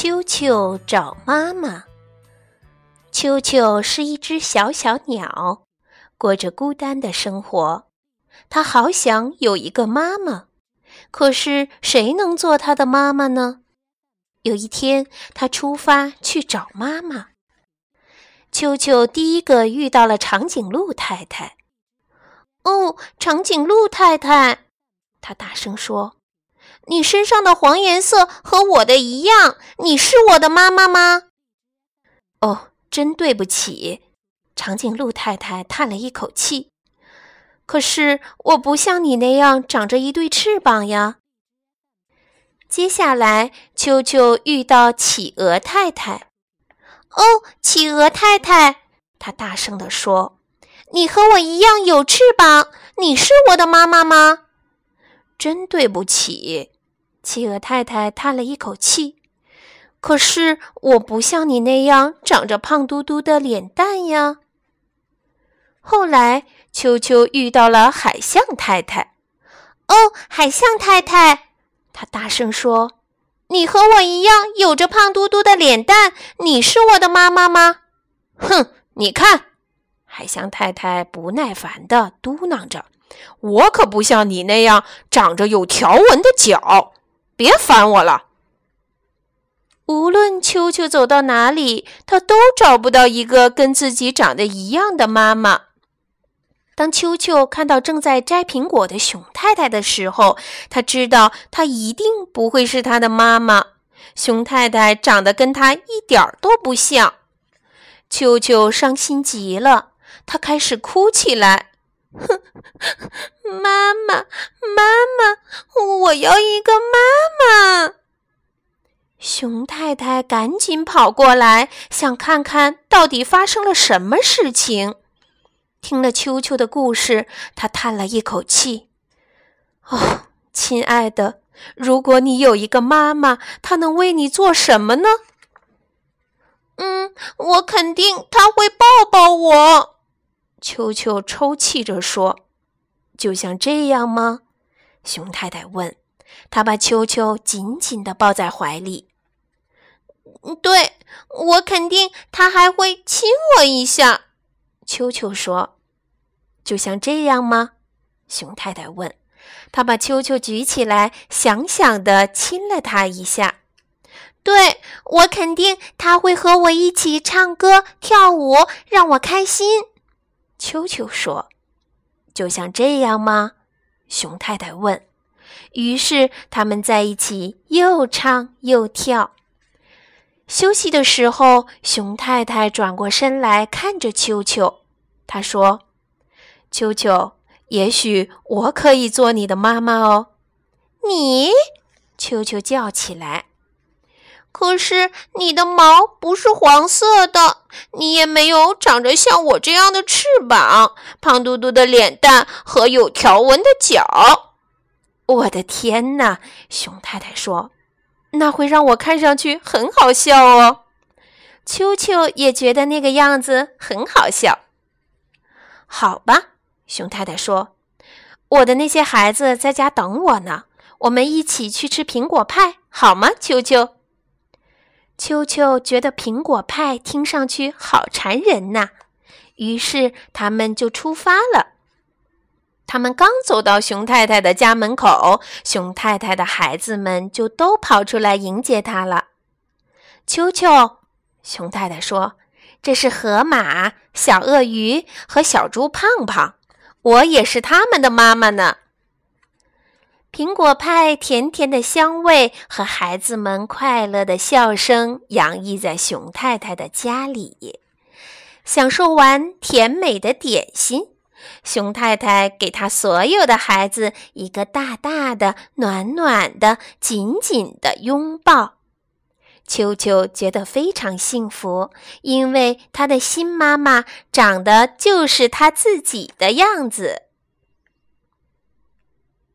秋秋找妈妈。秋秋是一只小小鸟，过着孤单的生活。它好想有一个妈妈，可是谁能做它的妈妈呢？有一天，它出发去找妈妈。秋秋第一个遇到了长颈鹿太太。哦，长颈鹿太太，它大声说。你身上的黄颜色和我的一样，你是我的妈妈吗？哦，真对不起，长颈鹿太太叹了一口气。可是我不像你那样长着一对翅膀呀。接下来，秋秋遇到企鹅太太。哦，企鹅太太，她大声地说：“你和我一样有翅膀，你是我的妈妈吗？”真对不起。企鹅太太叹了一口气，可是我不像你那样长着胖嘟嘟的脸蛋呀。后来，秋秋遇到了海象太太。哦，海象太太，她大声说：“你和我一样有着胖嘟嘟的脸蛋，你是我的妈妈吗？”哼，你看，海象太太不耐烦地嘟囔着：“我可不像你那样长着有条纹的脚。”别烦我了。无论秋秋走到哪里，他都找不到一个跟自己长得一样的妈妈。当秋秋看到正在摘苹果的熊太太的时候，他知道她一定不会是他的妈妈。熊太太长得跟他一点儿都不像。秋秋伤心极了，他开始哭起来。哼，妈妈，妈妈，我要一个妈！熊太太赶紧跑过来，想看看到底发生了什么事情。听了秋秋的故事，她叹了一口气：“哦，亲爱的，如果你有一个妈妈，她能为你做什么呢？”“嗯，我肯定她会抱抱我。”秋秋抽泣着说：“就像这样吗？”熊太太问。她把秋秋紧紧地抱在怀里。“嗯对，我肯定他还会亲我一下。”秋秋说。“就像这样吗？”熊太太问。他把秋秋举起来，想想的亲了他一下。“对，我肯定他会和我一起唱歌跳舞，让我开心。”秋秋说：“就像这样吗？”熊太太问。于是他们在一起又唱又跳。休息的时候，熊太太转过身来看着秋秋，她说：“秋秋，也许我可以做你的妈妈哦。”你，秋秋叫起来。可是你的毛不是黄色的，你也没有长着像我这样的翅膀，胖嘟嘟的脸蛋和有条纹的脚。我的天哪！熊太太说：“那会让我看上去很好笑哦。”秋秋也觉得那个样子很好笑。好吧，熊太太说：“我的那些孩子在家等我呢，我们一起去吃苹果派，好吗？”秋秋。秋秋觉得苹果派听上去好馋人呐，于是他们就出发了。他们刚走到熊太太的家门口，熊太太的孩子们就都跑出来迎接她了。秋秋，熊太太说：“这是河马、小鳄鱼和小猪胖胖，我也是他们的妈妈呢。”苹果派甜甜的香味和孩子们快乐的笑声洋溢在熊太太的家里。享受完甜美的点心，熊太太给她所有的孩子一个大大的、暖暖的、紧紧的拥抱。秋秋觉得非常幸福，因为它的新妈妈长得就是它自己的样子。